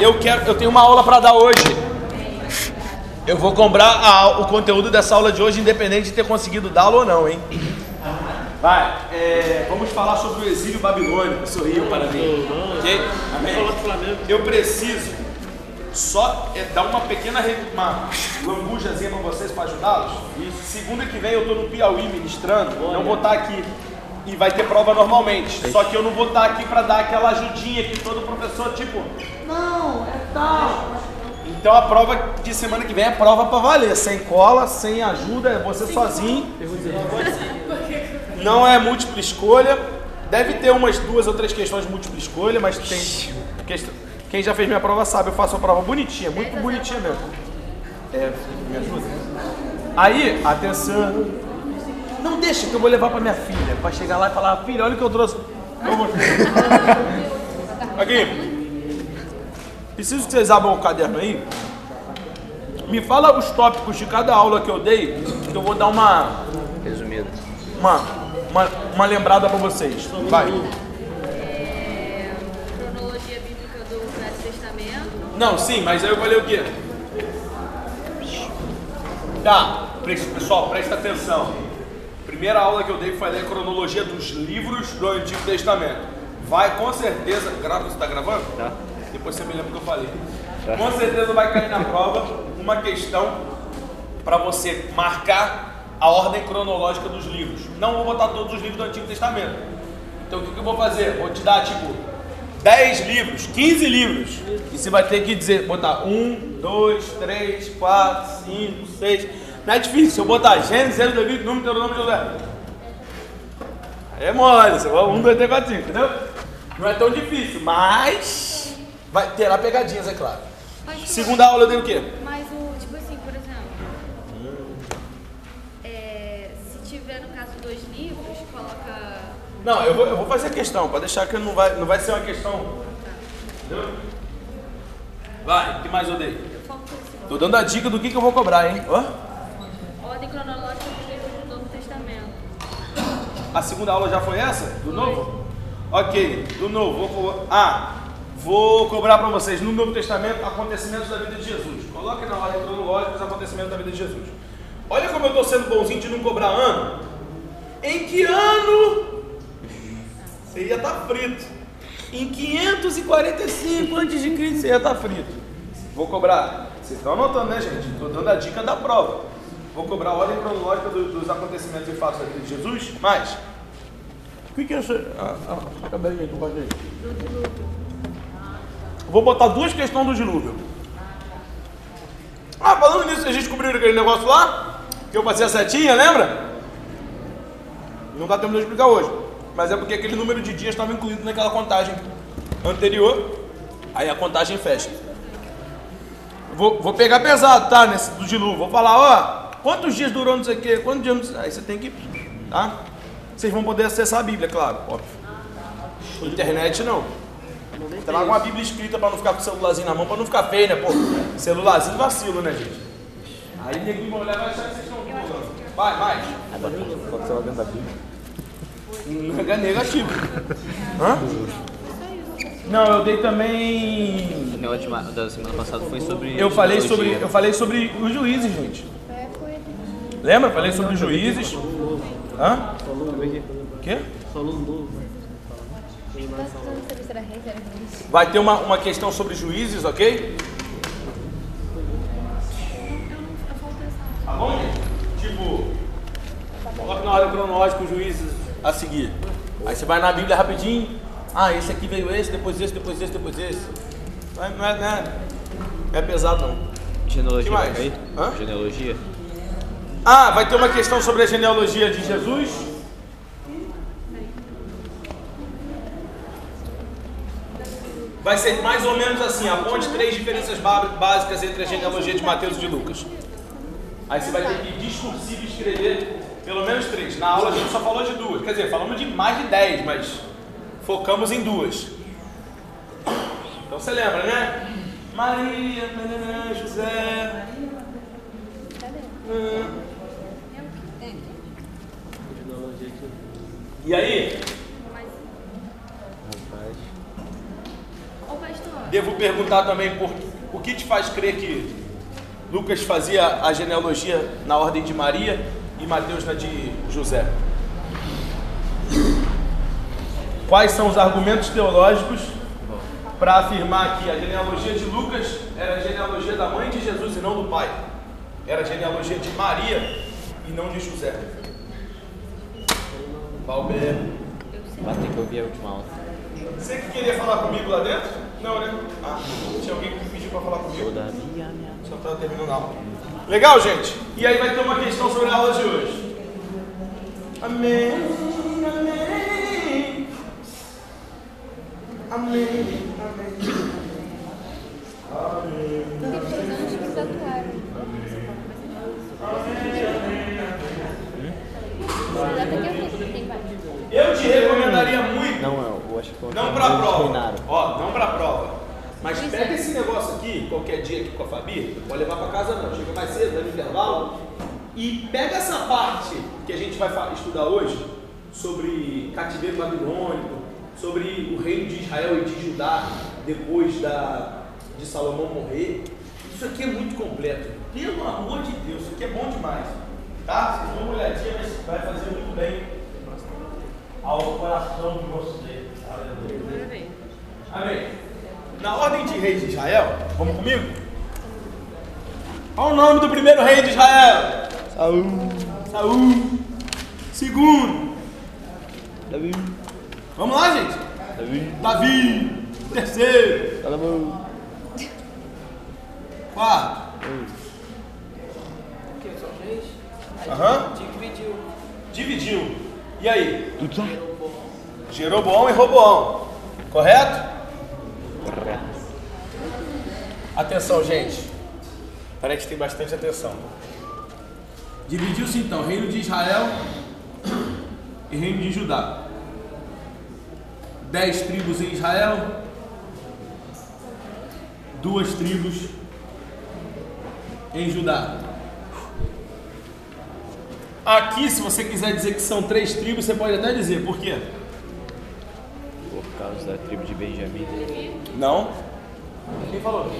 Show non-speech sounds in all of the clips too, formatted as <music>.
eu quero, eu tenho uma aula para dar hoje. Eu vou cobrar a- o conteúdo dessa aula de hoje, independente de ter conseguido dá-lo ou não, hein? Vai, é, vamos falar sobre o exílio babilônico. Sorriam para mim. Ok? Amém? Eu preciso só é, dar uma pequena uma lambujazinha para vocês para ajudá-los. Segunda que vem eu tô no Piauí ministrando, não vou estar aqui. E vai ter prova normalmente. Só que eu não vou estar aqui para dar aquela ajudinha que todo professor, tipo, não, é tal. Então a prova de semana que vem é prova para valer. Sem cola, sem ajuda, é você sozinho. Não é múltipla escolha. Deve ter umas duas ou três questões de múltipla escolha, mas tem. Quem já fez minha prova sabe, eu faço a prova bonitinha, muito bonitinha mesmo. É, me ajuda? Aí, atenção. Não deixa que eu vou levar pra minha filha, pra chegar lá e falar, filha, olha o que eu trouxe. Aqui. Preciso que vocês abram o caderno aí. Me fala os tópicos de cada aula que eu dei, que eu vou dar uma Resumido. uma, uma, uma lembrada pra vocês. Vai. É, cronologia bíblica do Velho Testamento. Não, sim, mas aí eu falei o quê? Tá, pessoal, presta atenção. Primeira aula que eu dei foi ler a cronologia dos livros do Antigo Testamento. Vai com certeza. Grava, você tá gravando? Tá. Depois você me lembra o que eu falei. Com certeza vai cair na prova uma questão para você marcar a ordem cronológica dos livros. Não vou botar todos os livros do Antigo Testamento. Então o que, que eu vou fazer? Vou te dar tipo 10 livros, 15 livros. E você vai ter que dizer, botar 1, 2, 3, 4, 5, 6. Não é difícil. Se eu botar Gênesis, Êxodo, Levítico, Número, Deuteronômio, Josué. Aí é mole, você vai 1, 2, 3, 4, 5, entendeu? Não é tão difícil, mas vai terá pegadinhas, é claro. Mas, Segunda aula eu dei o quê? Mas o, tipo assim, por exemplo, é, se tiver no caso dois livros, coloca. Não, eu vou, eu vou fazer questão, para deixar que não vai, não vai ser uma questão. Entendeu? Vai, o que mais eu dei? Tô dando a dica do que, que eu vou cobrar, hein? Ó, Ordem cronológica dos livros do Novo Testamento. a segunda aula já foi essa? Do novo? Ok, do novo. Vou, ah, vou cobrar para vocês no Novo Testamento acontecimentos da vida de Jesus. Coloque na ordem cronológica os acontecimentos da vida de Jesus. Olha como eu estou sendo bonzinho de não cobrar ano. Em que ano você ia estar frito? Em 545 a.C. você ia estar frito. Vou cobrar. Vocês estão anotando, né, gente? Estou dando a dica da prova. Vou cobrar a ordem cronológica do- dos acontecimentos e fatos da vida de Jesus. Mais. O que, que é isso? Ah, ah, acabei aí, tu pode ir. Vou botar duas questões do dilúvio. Ah, falando nisso, vocês descobriram aquele negócio lá? Que eu passei a setinha, lembra? Não dá tempo de eu explicar hoje. Mas é porque aquele número de dias estava incluído naquela contagem anterior. Aí a contagem fecha. Vou, vou pegar pesado, tá? Nesse do dilúvio. Vou falar, ó, quantos dias durou não sei o quê, quantos dias. Aí você tem que. Tá? Vocês vão poder acessar a Bíblia, claro, óbvio. Internet não. Traga uma Bíblia escrita pra não ficar com o celularzinho na mão, pra não ficar feio, né, pô? Celularzinho vacilo, né, gente? Aí ninguém vai olhar e vai achar que vocês estão pulando. Vai, mais. Pode ser lá dentro da Bíblia. Nega- Negativo. Hã? Não, eu dei também. Ma- da semana passada foi sobre. Eu falei sobre, eu falei sobre os juízes, gente. Lembra? Falei sobre juízes. Hã? O quê? Vai ter uma, uma questão sobre juízes, ok? Tá bom? Tipo, coloca na ordem cronológica os juízes a seguir. Aí você vai na Bíblia rapidinho. Ah, esse aqui veio esse, depois esse, depois esse, depois esse. Não é, não é, não é, é pesado não. Genealogia Que vai mais? cair? Hã? Genealogia? Ah, vai ter uma questão sobre a genealogia de Jesus. Vai ser mais ou menos assim, aponte três diferenças básicas entre a genealogia de Mateus e de Lucas. Aí você vai ter que discursivo escrever pelo menos três. Na aula a gente só falou de duas. Quer dizer, falamos de mais de dez, mas focamos em duas. Então você lembra, né? Maria, José. Hum. E aí, devo perguntar também por o que te faz crer que Lucas fazia a genealogia na ordem de Maria e Mateus na de José. Quais são os argumentos teológicos para afirmar que a genealogia de Lucas era a genealogia da mãe de Jesus e não do pai? Era a genealogia de Maria e não de José. Valber. Vai ter que ouvir a última aula. Você que queria falar comigo lá dentro? Não, né? Ah, tinha alguém que pediu para falar comigo. Todavia, minha. Só estava terminando a aula. Legal, gente? E aí vai ter uma questão sobre a aula de hoje. Amém. Amém. Amém. Amém. Amém. Depois antes que tatuaram. Mas até que é tudo, tem vários. Eu te recomendaria muito. Não, eu acho que Não pra prova. Ó, não pra prova. Mas pega esse negócio aqui, qualquer dia aqui com a Fabi, não pode levar pra casa não, chega mais cedo, no intervalo, e pega essa parte que a gente vai estudar hoje, sobre cativeiro babilônico, sobre o reino de Israel e de Judá, depois da, de Salomão morrer. Isso aqui é muito completo. Pelo amor de Deus, isso aqui é bom demais. Tá? Vocês dão uma olhadinha, mas vai fazer muito bem ao coração de vocês. Aleluia. Amém. Na ordem de reis de Israel, vamos comigo? Qual o nome do primeiro rei de Israel? Saúl. Saúl. Segundo. Davi. Vamos lá, gente. Davi. Davi. Terceiro. Salomão. Quarto. Aham. dividiu. Dividiu. E aí? Jeroboão e Roboão. Correto? Atenção, gente. Parece que tem bastante atenção. Dividiu-se então reino de Israel e reino de Judá. Dez tribos em Israel, duas tribos em Judá. Aqui, se você quiser dizer que são três tribos, você pode até dizer, por quê? Por causa da tribo de Benjamim. Não. Quem falou?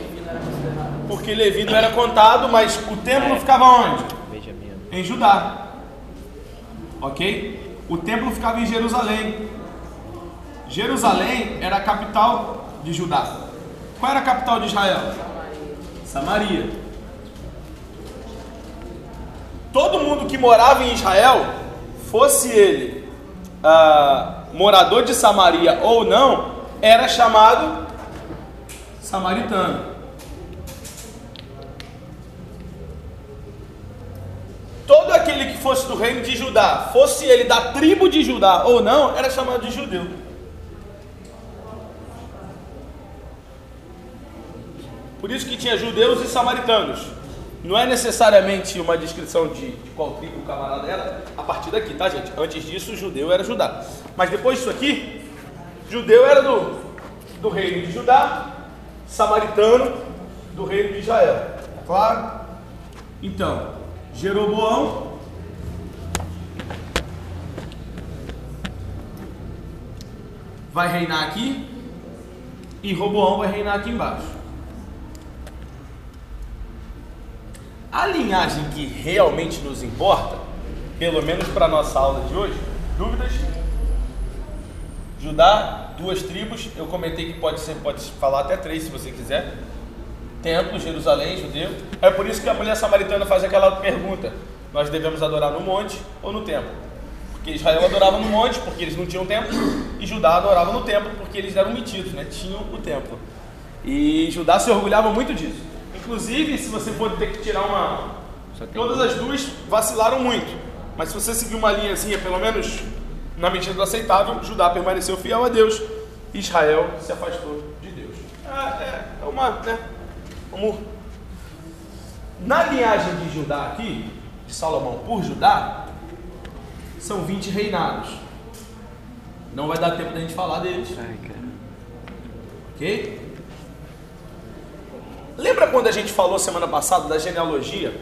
Porque Levi não era contado, mas o templo ficava onde? Benjamim. Em Judá. Ok? O templo ficava em Jerusalém. Jerusalém era a capital de Judá. Qual era a capital de Israel? Samaria. Todo mundo que morava em Israel, fosse ele ah, morador de Samaria ou não, era chamado samaritano. Todo aquele que fosse do reino de Judá, fosse ele da tribo de Judá ou não, era chamado de judeu. Por isso que tinha judeus e samaritanos. Não é necessariamente uma descrição de, de qual tribo o camarada era, a partir daqui, tá, gente? Antes disso, judeu era Judá. Mas depois disso aqui, judeu era do, do reino de Judá, samaritano do reino de Israel. Claro? Então, Jeroboão vai reinar aqui e Roboão vai reinar aqui embaixo. A linhagem que realmente nos importa, pelo menos para a nossa aula de hoje, dúvidas? Judá, duas tribos, eu comentei que pode ser, pode falar até três se você quiser. Templo, Jerusalém, judeu. É por isso que a mulher samaritana faz aquela pergunta: nós devemos adorar no monte ou no templo? Porque Israel adorava no monte porque eles não tinham templo, e Judá adorava no templo porque eles eram metidos, né? Tinham o templo. E Judá se orgulhava muito disso. Inclusive, se você for ter que tirar uma. Todas as duas vacilaram muito. Mas se você seguir uma linhazinha, pelo menos na medida do aceitável, Judá permaneceu fiel a Deus, Israel se afastou de Deus. É, é, é uma, né? Vamos. Na linhagem de Judá aqui, de Salomão por Judá, são 20 reinados. Não vai dar tempo da gente falar deles. Ai. Ok? Lembra quando a gente falou semana passada da genealogia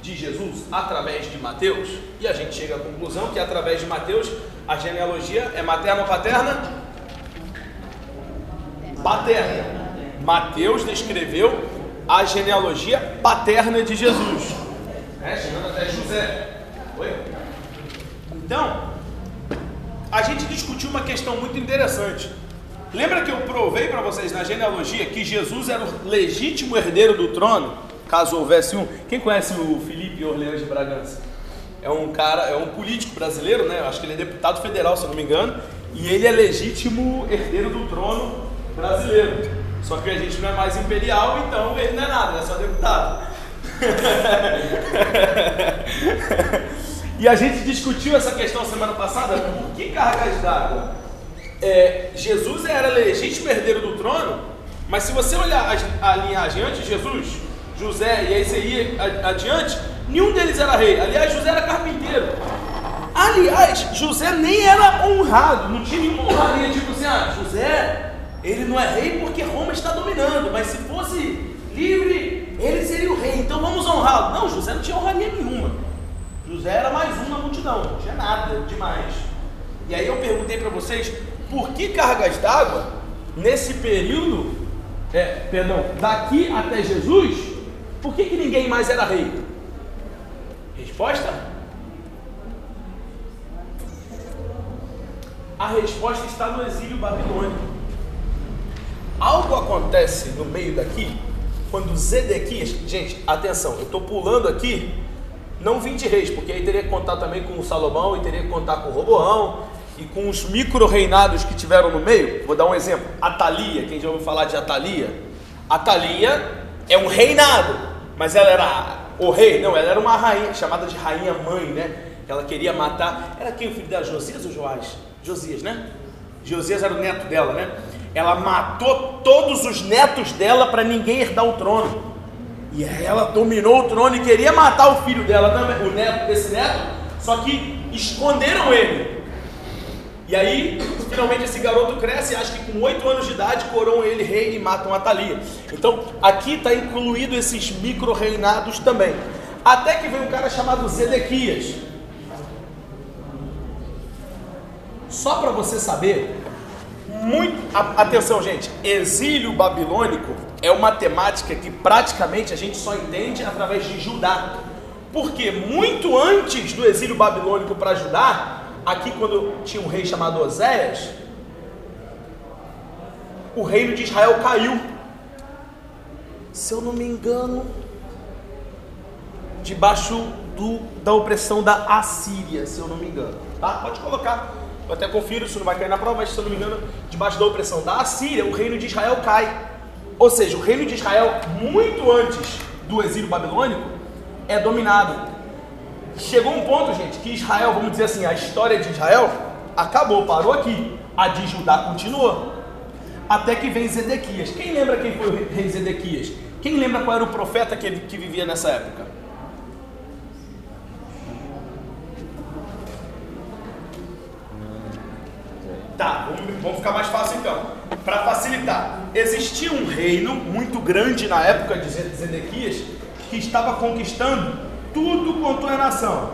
de Jesus através de Mateus? E a gente chega à conclusão que através de Mateus a genealogia é materna ou paterna? Paterna. Mateus descreveu a genealogia paterna de Jesus, né? chegando até José. Oi? Então, a gente discutiu uma questão muito interessante. Lembra que eu provei para vocês na genealogia que Jesus era o legítimo herdeiro do trono, caso houvesse um? Quem conhece o Felipe Orleans de Bragança? É um cara, é um político brasileiro, né? Acho que ele é deputado federal, se eu não me engano, e ele é legítimo herdeiro do trono brasileiro. Só que a gente não é mais imperial, então ele não é nada, é só deputado. <laughs> e a gente discutiu essa questão semana passada, por que cargas d'água? É, Jesus era legítimo herdeiro do trono, mas se você olhar a, a linhagem antes de Jesus, José e ia adiante, nenhum deles era rei. Aliás, José era carpinteiro. Aliás, José nem era honrado, não tinha nenhuma honraria, tipo ah, José, ele não é rei porque Roma está dominando, mas se fosse livre, ele seria o rei, então vamos honrá-lo. Não, José não tinha honraria nenhuma. José era mais um na multidão, não tinha nada demais. E aí eu perguntei para vocês, por que cargas d'água nesse período, é, perdão, daqui até Jesus, por que, que ninguém mais era rei? Resposta? A resposta está no exílio babilônico. Algo acontece no meio daqui quando Zedequias, gente, atenção, eu estou pulando aqui, não 20 reis, porque aí teria que contar também com o Salomão e teria que contar com o Roboão e com os micro-reinados que tiveram no meio. Vou dar um exemplo: Atalia, quem já ouviu falar de Atalia? Atalia é um reinado, mas ela era o rei, não, ela era uma rainha, chamada de rainha mãe, né? Ela queria matar. Era quem o filho dela, Josias ou Joás? Josias, né? Josias era o neto dela, né? Ela matou todos os netos dela para ninguém herdar o trono. E ela dominou o trono e queria matar o filho dela também, o neto desse neto, só que esconderam ele. E aí, finalmente esse garoto cresce e acha que com oito anos de idade coroam ele rei e matam a Thalia. Então, aqui está incluído esses micro-reinados também. Até que vem um cara chamado Zedequias. Só para você saber, muito. Atenção, gente. Exílio babilônico é uma temática que praticamente a gente só entende através de Judá. Porque muito antes do exílio babilônico para Judá, aqui quando tinha um rei chamado Oséias, o reino de Israel caiu. Se eu não me engano, debaixo do, da opressão da Assíria, se eu não me engano. Tá? Pode colocar. Eu até confiro se não vai cair na prova, mas se eu não me engano, debaixo da opressão da Assíria, o reino de Israel cai. Ou seja, o reino de Israel, muito antes do exílio babilônico, é dominado. Chegou um ponto, gente, que Israel, vamos dizer assim, a história de Israel acabou, parou aqui. A de Judá continuou. Até que vem Zedequias. Quem lembra quem foi o rei Zedequias? Quem lembra qual era o profeta que, que vivia nessa época? Tá, vamos, vamos ficar mais fácil então. Para facilitar, existia um reino muito grande na época de Zedequias que estava conquistando tudo quanto é nação.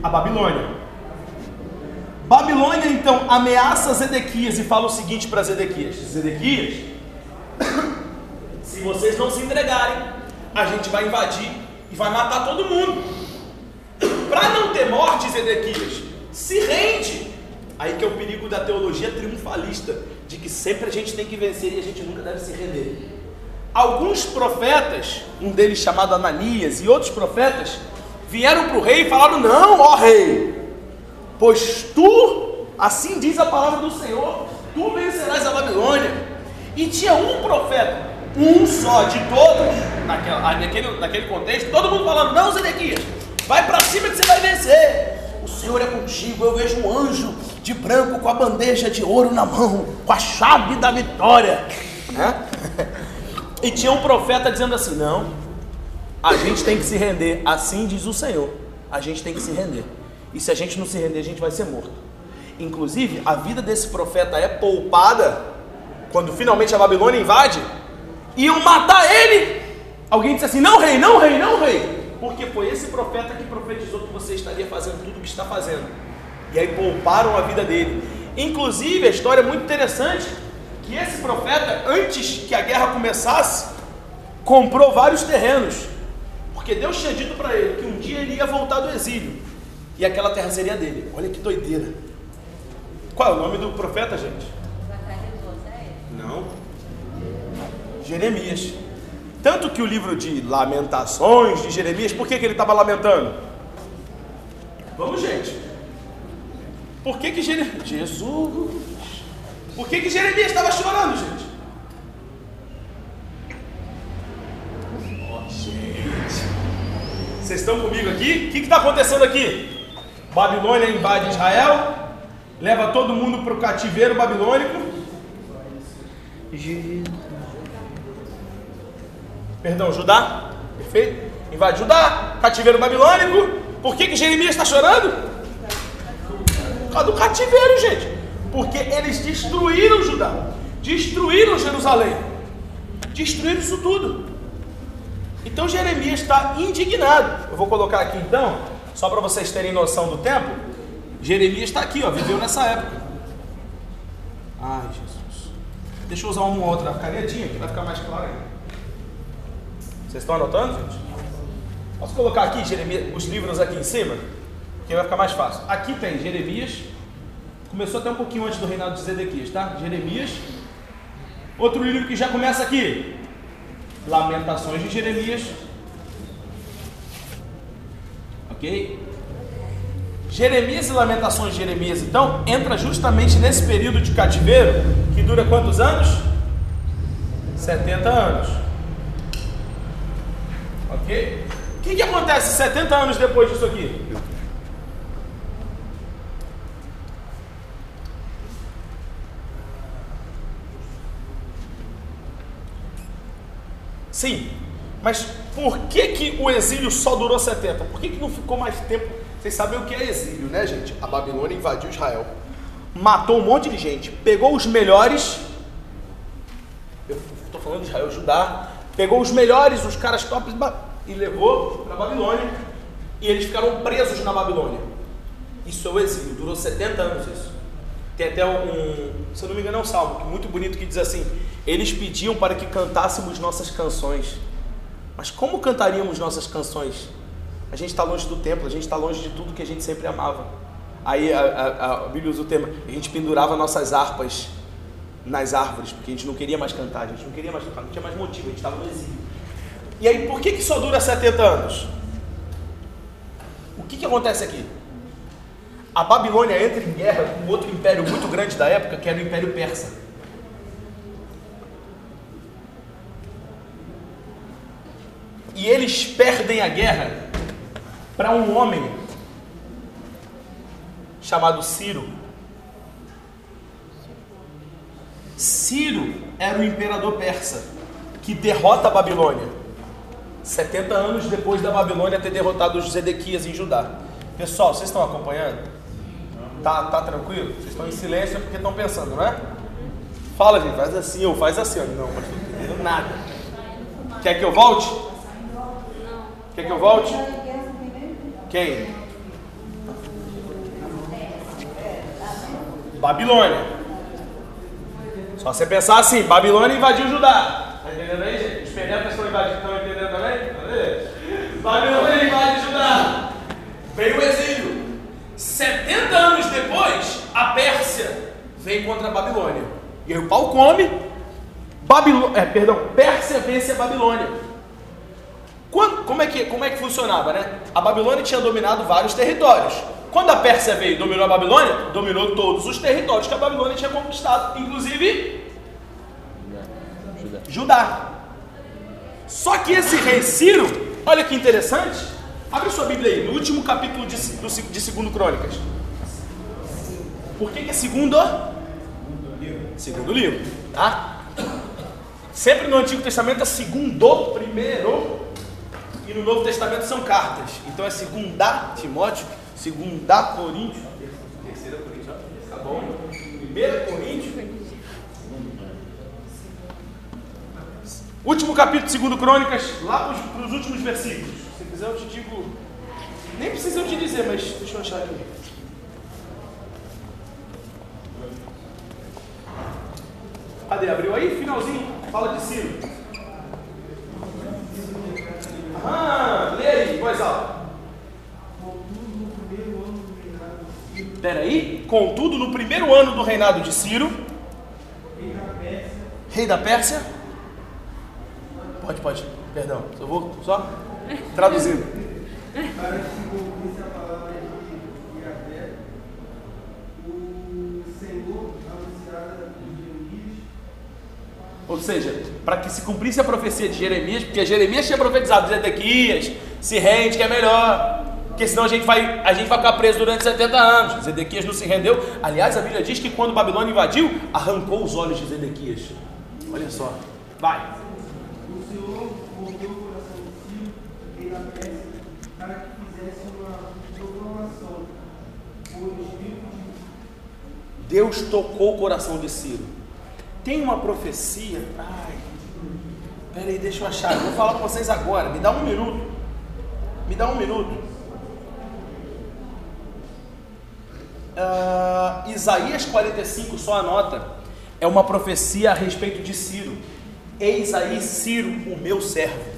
A Babilônia. Babilônia então ameaça Zedequias e fala o seguinte para Zedequias: Zedequias, <coughs> se vocês não se entregarem, a gente vai invadir e vai matar todo mundo. <coughs> Para não ter morte, Zedequias, se rende. Aí que é o perigo da teologia triunfalista, de que sempre a gente tem que vencer e a gente nunca deve se render. Alguns profetas, um deles chamado Ananias e outros profetas, vieram para o rei e falaram: Não, ó rei, pois tu, assim diz a palavra do Senhor, tu vencerás a Babilônia. E tinha um profeta, um só de todos, naquela, naquele, naquele contexto, todo mundo falando: Não, Zedequias, vai para cima que você vai vencer. O Senhor é contigo. Eu vejo um anjo de branco com a bandeja de ouro na mão, com a chave da vitória. <laughs> E tinha um profeta dizendo assim: Não, a gente tem que se render. Assim diz o Senhor. A gente tem que se render. E se a gente não se render, a gente vai ser morto. Inclusive, a vida desse profeta é poupada quando finalmente a Babilônia invade. Iam matar ele. Alguém disse assim: Não, rei, não, rei, não, rei porque foi esse profeta que profetizou que você estaria fazendo tudo o que está fazendo. E aí pouparam a vida dele. Inclusive, a história é muito interessante, que esse profeta, antes que a guerra começasse, comprou vários terrenos. Porque Deus tinha dito para ele que um dia ele ia voltar do exílio. E aquela terra seria dele. Olha que doideira. Qual é o nome do profeta, gente? Não. Jeremias. Tanto que o livro de Lamentações de Jeremias, por que, que ele estava lamentando? Vamos, gente. Por que que Jeremias... Jesus... Por que que Jeremias estava chorando, gente? Oh, gente... Vocês estão comigo aqui? O que está acontecendo aqui? Babilônia invade Israel, leva todo mundo para o cativeiro babilônico. Perdão, Judá? Perfeito? Invade Judá, cativeiro babilônico. Por que, que Jeremias está chorando? causa do cativeiro, gente. Porque eles destruíram Judá, destruíram Jerusalém, destruíram isso tudo. Então Jeremias está indignado. Eu vou colocar aqui então, só para vocês terem noção do tempo. Jeremias está aqui, ó, viveu nessa época. Ai, Jesus. Deixa eu usar uma outra canetinha que vai ficar mais claro. Vocês estão anotando, gente? Posso colocar aqui Jeremias, os livros aqui em cima? que vai ficar mais fácil. Aqui tem Jeremias, começou até um pouquinho antes do reinado de Zedequias, tá? Jeremias. Outro livro que já começa aqui, Lamentações de Jeremias. Ok? Jeremias e Lamentações de Jeremias, então, entra justamente nesse período de cativeiro que dura quantos anos? 70 anos. Ok? O que, que acontece 70 anos depois disso aqui? Sim, mas por que, que o exílio só durou 70? Por que, que não ficou mais tempo? Vocês sabem o que é exílio, né, gente? A Babilônia invadiu Israel, matou um monte de gente, pegou os melhores. Eu estou falando de Israel, Judá. Pegou os melhores, os caras tops e levou para Babilônia. E eles ficaram presos na Babilônia. Isso é o exílio, durou 70 anos isso. Tem até um, se eu não me engano, é um salmo muito bonito que diz assim: Eles pediam para que cantássemos nossas canções. Mas como cantaríamos nossas canções? A gente está longe do templo, a gente está longe de tudo que a gente sempre amava. Aí a, a, a Bíblia usa o tema: a gente pendurava nossas harpas nas árvores, porque a gente não queria mais cantar, a gente não queria mais cantar, não tinha mais motivo, a gente estava no exílio. E aí, por que, que só dura 70 anos? O que, que acontece aqui? a Babilônia entra em guerra com outro império muito grande da época, que era o Império Persa. E eles perdem a guerra para um homem chamado Ciro. Ciro era o imperador persa que derrota a Babilônia. 70 anos depois da Babilônia ter derrotado os Zedequias em Judá. Pessoal, vocês estão acompanhando? Tá, tá tranquilo? Vocês estão em silêncio porque estão pensando, não é? Fala, gente, faz assim ou faz assim. Não, mas não entendendo nada. Quer que eu volte? Quer que eu volte? Quem? Babilônia. Só você pensar assim, Babilônia invadiu Judá. Tá entendendo aí, gente? Os penetras estão invadindo, estão entendendo também? Babilônia invade Judá. Veio o exílio. 70 anos depois, a Pérsia vem contra a Babilônia. E aí o pau come, é, perdão, Pérsia vence a Babilônia. Quando, como, é que, como é que funcionava, né? A Babilônia tinha dominado vários territórios. Quando a Pérsia veio e dominou a Babilônia, dominou todos os territórios que a Babilônia tinha conquistado, inclusive Judá. Judá. Só que esse rei Ciro, olha que interessante, Abre sua Bíblia aí, no último capítulo de, do, de segundo Crônicas. Por que, que é segundo? Segundo livro, tá? Sempre no Antigo Testamento é segundo, primeiro, e no Novo Testamento são cartas. Então é segunda Timóteo, segunda Coríntios, terceira Coríntios, tá bom? Primeira Coríntios. Último capítulo segundo Crônicas, lá para os últimos versículos quiser eu te digo. Nem precisa eu te dizer, mas deixa eu achar aqui. Cadê? Abriu aí? Finalzinho. Fala de Ciro. Ah, lê aí, voz alta. Peraí. Contudo, no primeiro ano do reinado de Ciro, rei da Pérsia. Pode, pode. Perdão. Eu vou só traduzindo. Para que se cumprisse a palavra de Yahvé, o Senhor anunciada Jeremias, Ou seja, para que se cumprisse a profecia de Jeremias, porque Jeremias tinha profetizado, Zedequias, se rende que é melhor, porque senão a gente vai, a gente vai ficar preso durante 70 anos. Zedequias não se rendeu. Aliás, a Bíblia diz que quando Babilônia invadiu, arrancou os olhos de Zedequias. Olha só. Vai. Deus tocou o coração de Ciro. Tem uma profecia. Ai, peraí, deixa eu achar. Eu vou falar com vocês agora. Me dá um minuto. Me dá um minuto. Ah, Isaías 45, só anota. É uma profecia a respeito de Ciro. Eis aí Ciro, o meu servo.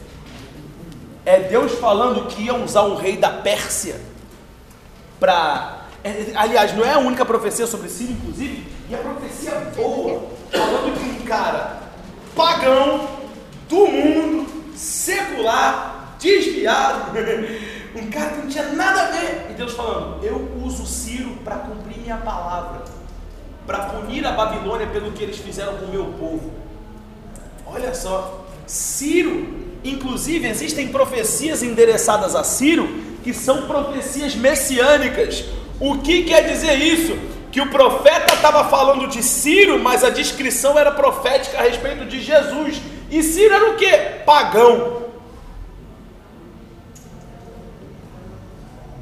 É Deus falando que ia usar um rei da Pérsia para. aliás, não é a única profecia sobre Ciro, inclusive, e a profecia boa, falando de um cara pagão, do mundo, secular, desviado, um cara que não tinha nada a ver. E Deus falando: Eu uso Ciro para cumprir minha palavra, para punir a Babilônia pelo que eles fizeram com o meu povo. Olha só, Ciro, inclusive existem profecias endereçadas a Ciro que são profecias messiânicas. O que quer dizer isso? Que o profeta estava falando de Ciro, mas a descrição era profética a respeito de Jesus. E Ciro era o que? Pagão.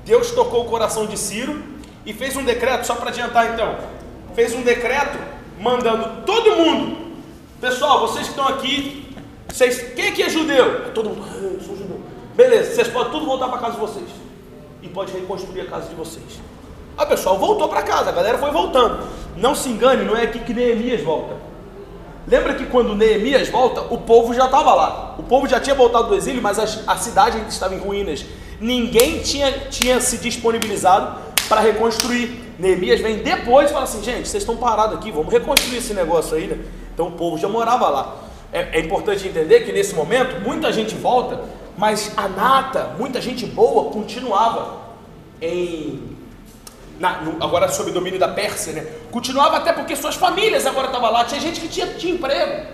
Deus tocou o coração de Ciro e fez um decreto, só para adiantar então, fez um decreto mandando todo mundo, pessoal, vocês que estão aqui, vocês, quem aqui é judeu? Todo mundo, ah, eu sou judeu. Beleza, vocês podem tudo voltar para casa de vocês e pode reconstruir a casa de vocês. A pessoal voltou para casa, a galera foi voltando. Não se engane, não é aqui que Neemias volta. Lembra que quando Neemias volta, o povo já estava lá. O povo já tinha voltado do exílio, mas a, a cidade estava em ruínas. Ninguém tinha, tinha se disponibilizado para reconstruir. Neemias vem depois e fala assim: gente, vocês estão parados aqui, vamos reconstruir esse negócio aí, né? Então o povo já morava lá. É, é importante entender que nesse momento muita gente volta, mas a nata, muita gente boa continuava em na, no, agora sob domínio da Pérsia, né? Continuava até porque suas famílias agora estavam lá, tinha gente que tinha, tinha emprego.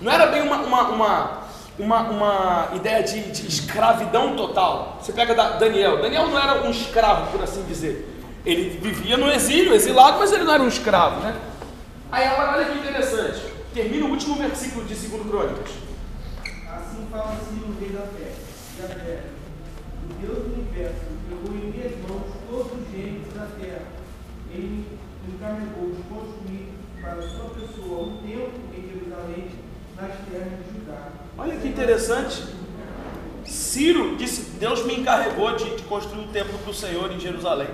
Não era bem uma, uma, uma, uma, uma ideia de, de, escravidão total. Você pega da, Daniel. Daniel não era um escravo, por assim dizer. Ele vivia no exílio, exilado, mas ele não era um escravo, né? Aí agora olha que interessante. Termina o último versículo de 2 Crônicas. Assim fala assim o rei da Pérsia, Yahvé, o Deus do universo, pegou em minhas mãos todos os gêneros da terra. Ele me encarregou de construir para sua pessoa um templo em Jerusalém, Judá. Olha que interessante. Ciro disse: Deus me encarregou de, de construir um templo para o Senhor em Jerusalém.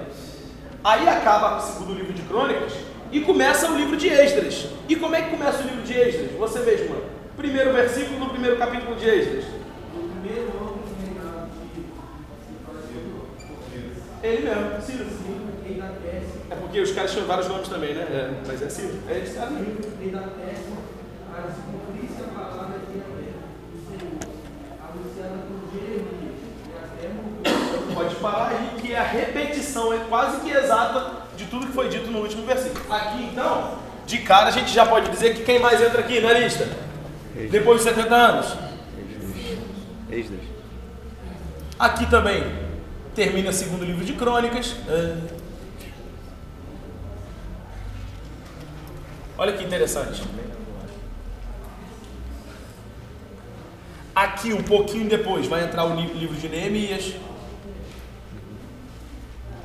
Aí acaba o segundo livro de Crônicas e começa o livro de Esdras. E como é que começa o livro de Esdras? Você veja, mano. Primeiro versículo do primeiro capítulo de Esdras. Ele mesmo, Ciro. Ciro, É porque os caras tinham vários nomes também, né? É, mas é Ciro. É cara para se cumprisse a palavra de Yahvé, o Senhor, anunciada por Jeremias, e até mudou. Pode parar aí, que é a repetição, é quase que exata de tudo que foi dito no último versículo. Aqui então, de cara a gente já pode dizer que quem mais entra aqui na lista? Depois de 70 anos. Esdras. Aqui também termina o segundo livro de crônicas. É. Olha que interessante. Aqui um pouquinho depois vai entrar o li- livro de Neemias.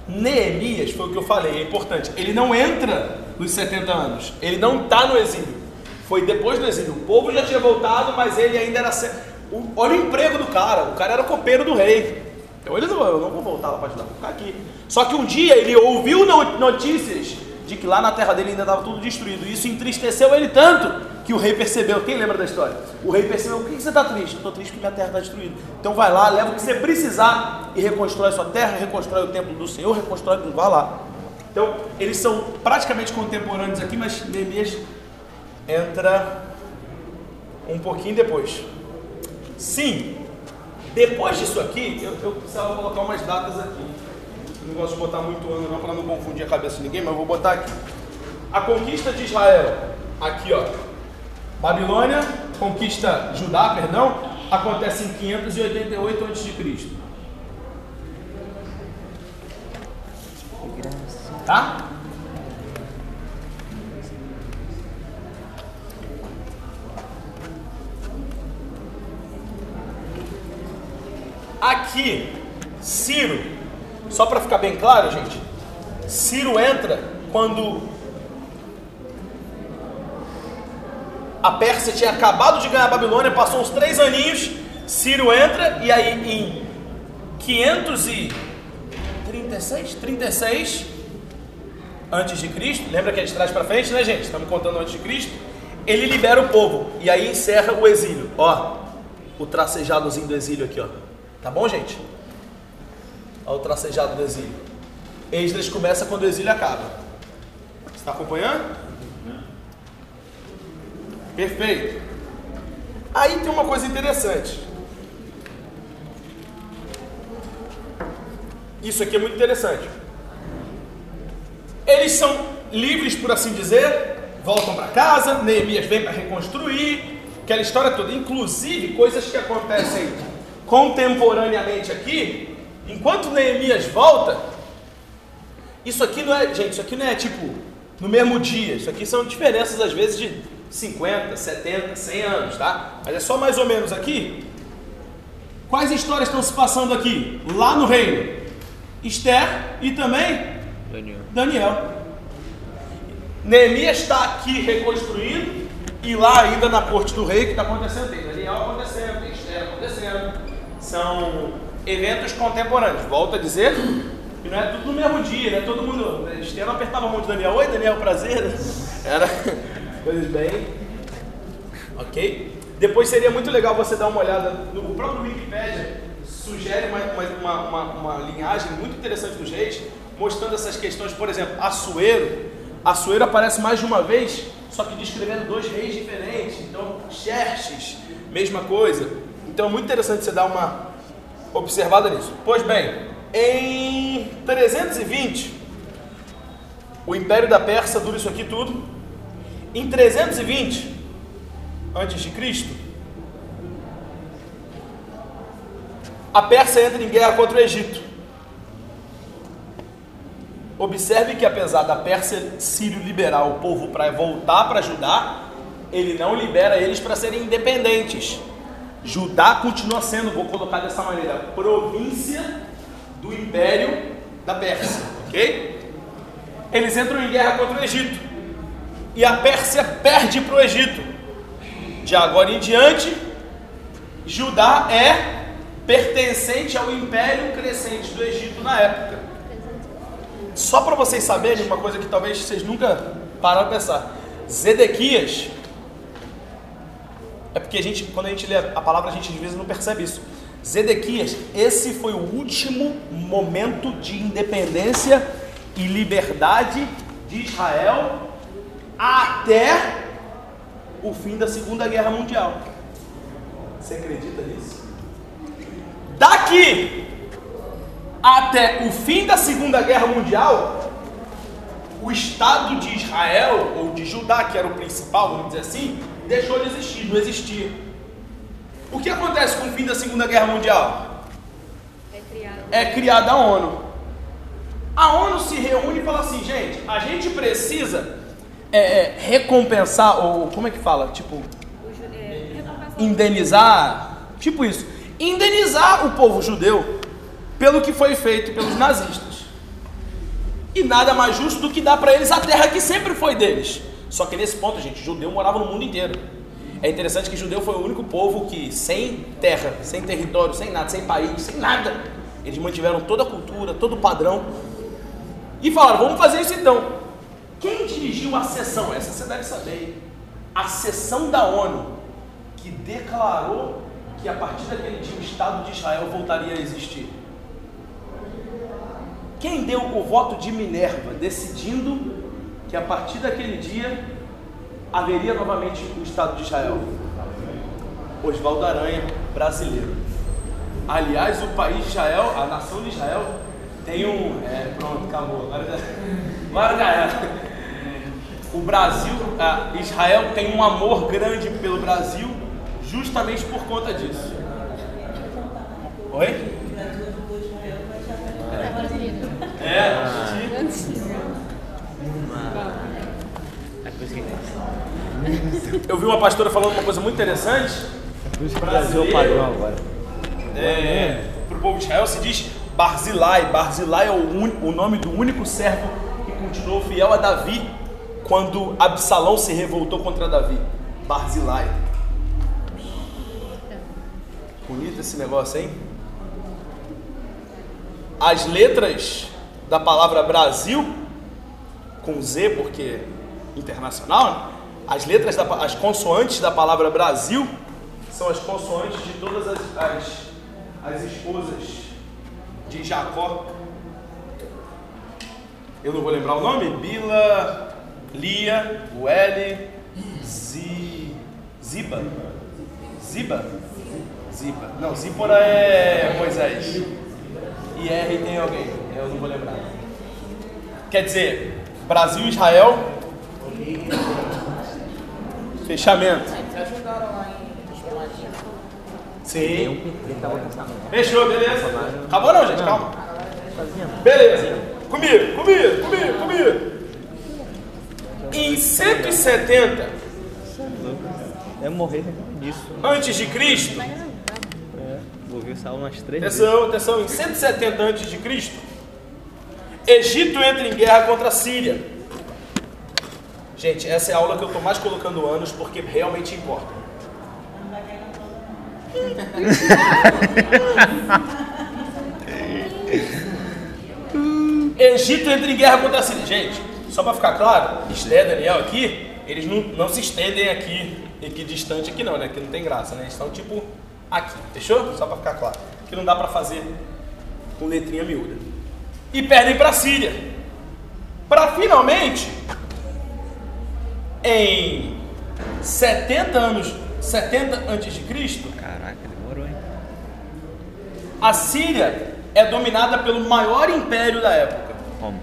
Neemias foi o que eu falei, é importante. Ele não entra nos 70 anos, ele não está no exílio. Foi depois do exílio. O povo já tinha voltado, mas ele ainda era. o- Olha o emprego do cara, o cara era copeiro do rei. Então ele não, eu não vou voltar lá para ajudar, vou ficar aqui. Só que um dia ele ouviu no- notícias de que lá na terra dele ainda estava tudo destruído. Isso entristeceu ele tanto que o rei percebeu. Quem lembra da história? O rei percebeu: por que você está triste? Estou triste porque minha terra está destruída. Então vai lá, leva o que você precisar e reconstrói sua terra, reconstrói o templo do Senhor, reconstrói tudo. Vai lá. Então, eles são praticamente contemporâneos aqui, mas Neemias entra um pouquinho depois. Sim, depois disso aqui, eu, eu precisava colocar umas datas aqui. Não gosto de botar muito ano não para não confundir a cabeça de ninguém, mas eu vou botar aqui. A conquista de Israel, aqui ó. Babilônia, conquista Judá, perdão, acontece em 588 a.C. Tá? Aqui, Ciro, só para ficar bem claro, gente, Ciro entra quando a Pérsia tinha acabado de ganhar a Babilônia, passou uns três aninhos, Ciro entra e aí em 536, 36 antes de Cristo, lembra que é de trás para frente, né, gente? Estamos contando antes de Cristo. Ele libera o povo e aí encerra o exílio. Ó, o tracejadozinho do exílio aqui, ó. Tá bom, gente? Olha o tracejado do exílio. Esdras começa quando o exílio acaba. Está acompanhando? Perfeito. Aí tem uma coisa interessante. Isso aqui é muito interessante. Eles são livres, por assim dizer, voltam para casa, Neemias vem para reconstruir, aquela história toda, inclusive coisas que acontecem contemporaneamente aqui, enquanto Neemias volta, isso aqui não é, gente, isso aqui não é tipo no mesmo dia, isso aqui são diferenças às vezes de 50, 70, 100 anos, tá? Mas é só mais ou menos aqui. Quais histórias estão se passando aqui? Lá no reino? Esther e também Daniel. Daniel. Neemias está aqui reconstruindo e lá ainda na corte do rei que está acontecendo. Tem Daniel acontecendo, tem Esther acontecendo. São eventos contemporâneos. Volto a dizer que não é tudo no mesmo dia, né? Todo mundo. Esther não apertava a mão de Daniel. Oi, Daniel, prazer. Era coisas bem. Ok? Depois seria muito legal você dar uma olhada no próprio Wikipedia sugere uma, uma, uma, uma linhagem muito interessante dos reis, mostrando essas questões, por exemplo, Assuero. Assuero aparece mais de uma vez, só que descrevendo dois reis diferentes. Então, Xerxes, mesma coisa. Então é muito interessante você dar uma observada nisso. Pois bem, em 320, o Império da Pérsia dura isso aqui tudo. Em 320 antes de Cristo, a Pérsia entra em guerra contra o Egito. Observe que apesar da Pérsia Sírio liberar o povo para voltar para Judá, ele não libera eles para serem independentes. Judá continua sendo, vou colocar dessa maneira, província do Império da Pérsia, ok? Eles entram em guerra contra o Egito e a Pérsia perde para o Egito. De agora em diante, Judá é pertencente ao império crescente do Egito na época. Só para vocês saberem uma coisa que talvez vocês nunca pararam a pensar: Zedequias é porque a gente, quando a gente lê a palavra, a gente às vezes não percebe isso. Zedequias, esse foi o último momento de independência e liberdade de Israel até o fim da Segunda Guerra Mundial. Você acredita nisso? Daqui até o fim da Segunda Guerra Mundial, o Estado de Israel, ou de Judá, que era o principal, vamos dizer assim, deixou de existir, não existia. O que acontece com o fim da Segunda Guerra Mundial? É criado. É criada a ONU. A ONU se reúne e fala assim, gente, a gente precisa é, é, recompensar, ou como é que fala? Tipo, indenizar, tipo isso, indenizar o povo judeu pelo que foi feito pelos nazistas. E nada mais justo do que dar para eles a terra que sempre foi deles. Só que nesse ponto, gente, judeu morava no mundo inteiro. É interessante que judeu foi o único povo que, sem terra, sem território, sem nada, sem país, sem nada, eles mantiveram toda a cultura, todo o padrão. E falaram: vamos fazer isso então. Quem dirigiu a sessão? Essa você deve saber. A sessão da ONU que declarou que a partir daquele dia o Estado de Israel voltaria a existir. Quem deu o voto de Minerva decidindo que a partir daquele dia haveria novamente o Estado de Israel? Oswaldo Aranha, brasileiro. Aliás, o país de Israel, a nação de Israel, tem um. É, pronto, acabou. Agora já, <laughs> agora já era. O Brasil, Israel tem um amor grande pelo Brasil, justamente por conta disso. Oi? É, é eu vi uma pastora falando uma coisa muito interessante. Brasil padrão agora. É, para o povo de Israel se diz Barzilai. Barzilai é o, un, o nome do único servo que continuou fiel a Davi quando Absalão se revoltou contra Davi. Barzilai. Bonito esse negócio, hein? As letras da palavra Brasil, com Z, porque internacional, né? as letras, da, as consoantes da palavra Brasil são as consoantes de todas as, as, as esposas de Jacó. Eu não vou lembrar o nome? Bila, Lia, Ueli, Zi, Ziba. Ziba? Ziba. Não, Zípora é Moisés. E R tem alguém. Eu não vou lembrar. Quer dizer, Brasil e Israel. Fechamento. Sim. Fechou, beleza. Acabou não, gente, calma. Beleza. Comigo, comigo, comigo, comigo. Em 170 É morrer nisso. antes de Cristo, É, vou ver essa aula umas três atenção, atenção, em 170 antes de Cristo, Egito entra em guerra contra a Síria. Gente, essa é a aula que eu estou mais colocando anos porque realmente importa. <laughs> Egito entra em guerra contra a Síria. Gente, só para ficar claro, Esté Daniel aqui, eles não, não se estendem aqui, aqui distante aqui não, né? Que não tem graça, né? Eles estão tipo aqui, fechou? Só para ficar claro. Que não dá para fazer com letrinha miúda. E perdem para a Síria. Para finalmente, em 70 anos, 70 antes de Cristo, Caraca, demorou, hein? a Síria é dominada pelo maior império da época.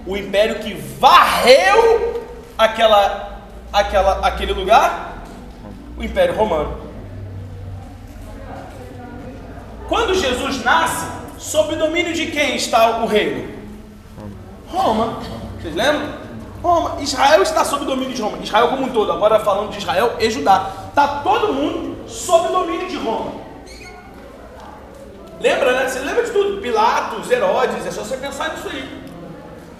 O império que varreu aquela, aquela, aquele lugar, o Império Romano. Quando Jesus nasce, sob o domínio de quem está o reino? Roma. Vocês lembram? Roma. Israel está sob o domínio de Roma. Israel como um todo. Agora falando de Israel e Judá. Está todo mundo sob o domínio de Roma. Lembra, né? Você lembra de tudo? Pilatos, Herodes, é só você pensar nisso aí.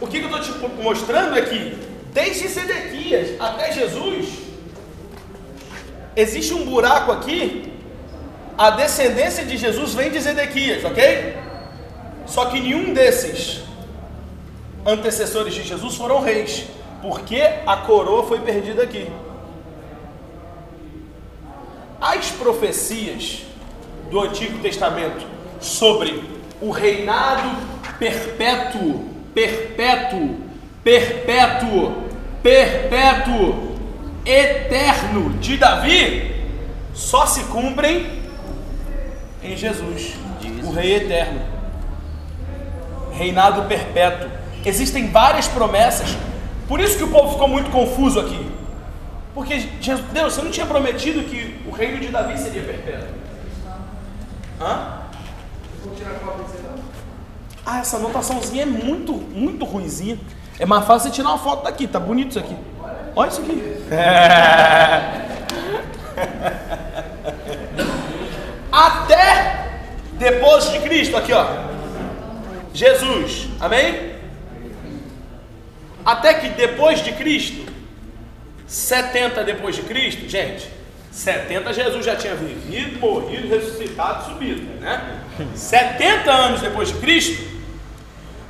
O que, que eu estou te mostrando é que, desde Sedequias até Jesus, existe um buraco aqui. A descendência de Jesus vem de Zedequias, ok? Só que nenhum desses antecessores de Jesus foram reis, porque a coroa foi perdida aqui. As profecias do Antigo Testamento sobre o reinado perpétuo, perpétuo, perpétuo, perpétuo, eterno de Davi só se cumprem em Jesus, o Rei eterno. Reinado perpétuo. Existem várias promessas. Por isso que o povo ficou muito confuso aqui. Porque Jesus, Deus, você não tinha prometido que o reino de Davi seria perpétuo? Hã? Ah, essa anotaçãozinha é muito, muito ruinzinha. É mais fácil você tirar uma foto daqui, tá bonito isso aqui. Olha isso aqui. <laughs> Até depois de Cristo, aqui ó. Jesus, amém? Até que depois de Cristo, 70 depois de Cristo, gente, 70 Jesus já tinha vivido, morrido, ressuscitado, subido, né? <laughs> 70 anos depois de Cristo,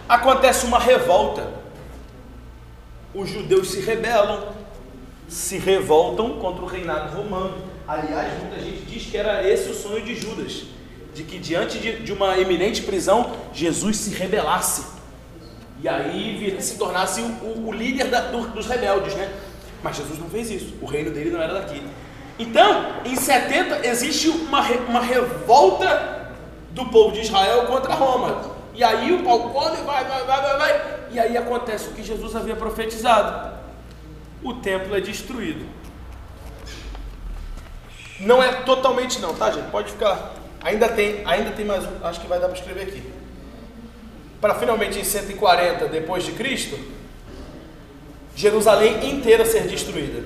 acontece uma revolta. os judeus se rebelam, se revoltam contra o reinado romano. Aliás, muita gente diz que era esse o sonho de Judas, de que diante de, de uma eminente prisão, Jesus se rebelasse. E aí se tornasse o, o, líder da, do, dos rebeldes, né? Mas Jesus não fez isso, o reino dele não era daqui. Então, em 70 existe uma, uma revolta do povo de Israel contra Roma. E aí o pau vai, vai, vai, vai, vai. E aí acontece o que Jesus havia profetizado: o templo é destruído. Não é totalmente não, tá gente? Pode ficar. Ainda tem, ainda tem mais um, acho que vai dar para escrever aqui. Para finalmente em 140 depois de Cristo, Jerusalém inteira ser destruída.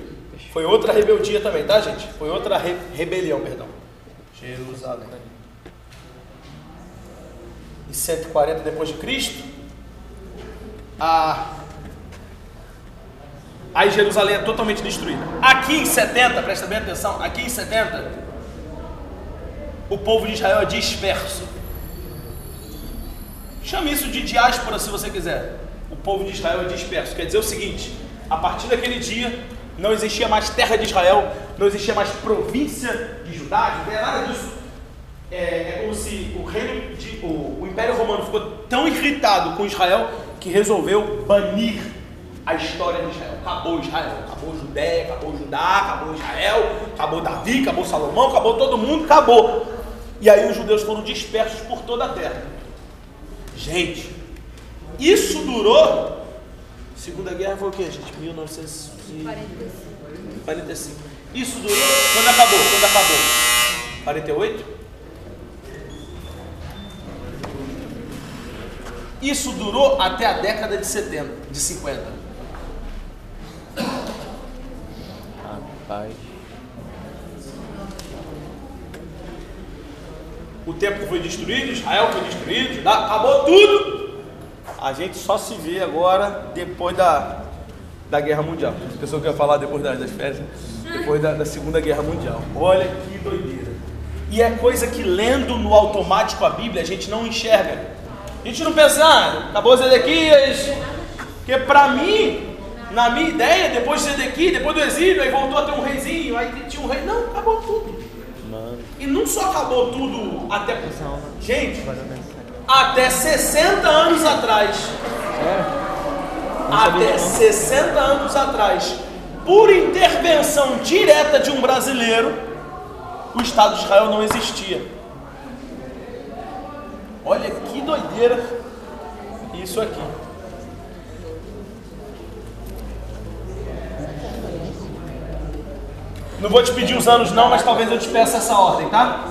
Foi outra rebeldia também, tá, gente? Foi outra re rebelião, perdão. Jerusalém. Em 140 depois de Cristo, a aí Jerusalém é totalmente destruída. Aqui em 70, presta bem atenção, aqui em 70, o povo de Israel é disperso. Chame isso de diáspora se você quiser. O povo de Israel é disperso. Quer dizer o seguinte: a partir daquele dia, não existia mais terra de Israel, não existia mais província de Judá, não nada disso. É, é, como se o reino de, o, o Império Romano ficou tão irritado com Israel que resolveu banir a história de Israel. Acabou Israel, acabou Judéia, acabou Judá, acabou Israel, acabou Davi, acabou Salomão, acabou todo mundo, acabou. E aí os judeus foram dispersos por toda a terra. Gente, isso durou. Segunda Guerra foi o que, gente? 1945. Isso durou. Quando acabou? Quando acabou? 48? Isso durou até a década de 70, de 50. Rapaz. O templo foi destruído, Israel foi destruído, acabou tudo. A gente só se vê agora depois da, da Guerra Mundial. A pessoa que ia falar depois das, das férias, depois da, da Segunda Guerra Mundial. Olha que doideira. E é coisa que lendo no automático a Bíblia a gente não enxerga. A gente não pensa, ah, acabou Zedequias. Porque para mim, na minha ideia, depois de Zedequias, depois do exílio, aí voltou a ter um reizinho, aí tinha um rei. Não, acabou tudo. E não só acabou tudo até. Gente, até 60 anos atrás. Até 60 anos atrás, por intervenção direta de um brasileiro, o Estado de Israel não existia. Olha que doideira isso aqui. Não vou te pedir os anos não, mas talvez eu te peça essa ordem, tá?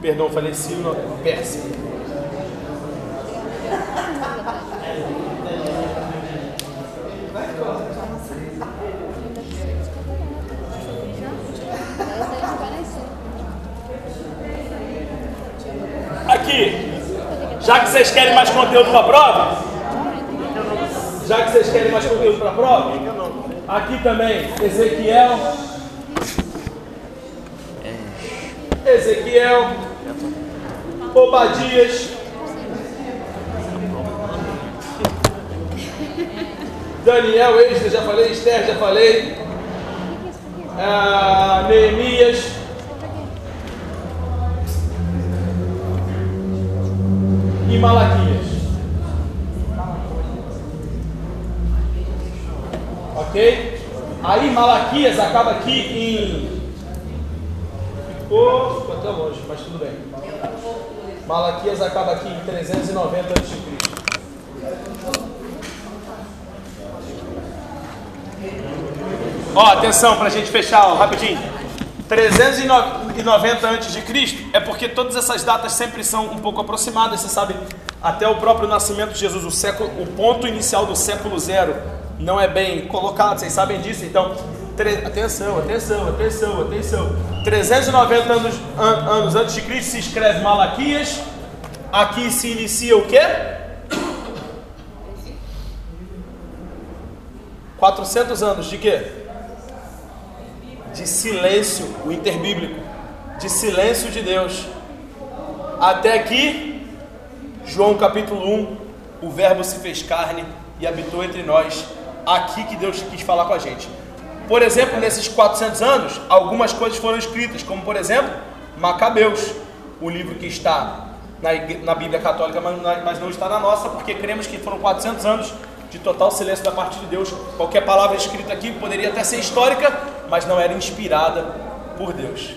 Perdão, faleci no Pérsia. Aqui, já que vocês querem mais conteúdo para a prova, já que vocês querem mais conteúdo para a prova, aqui também, Ezequiel. Ezequiel, Obadias, Daniel, Esdras, já falei, Esther, já falei, ah, Neemias, Malaquias. Ok? Aí Malaquias acaba aqui em. Ficou, até longe, mas tudo bem. Malaquias acaba aqui em 390 a.C. Ó, atenção para a gente fechar, ó, rapidinho. 390 a.C. é porque todas essas datas sempre são um pouco aproximadas, você sabe, até o próprio nascimento de Jesus, o, século, o ponto inicial do século zero não é bem colocado, vocês sabem disso, então, tre... atenção, atenção, atenção, atenção. 390 anos, an, anos antes de Cristo se escreve Malaquias, aqui se inicia o quê? 400 anos de quê? De silêncio, o interbíblico, de silêncio de Deus. Até aqui, João capítulo 1, o Verbo se fez carne e habitou entre nós. Aqui que Deus quis falar com a gente. Por exemplo, nesses 400 anos, algumas coisas foram escritas, como por exemplo, Macabeus, o livro que está na, na Bíblia Católica, mas não está na nossa, porque cremos que foram 400 anos de total silêncio da parte de Deus. Qualquer palavra escrita aqui poderia até ser histórica, mas não era inspirada por Deus.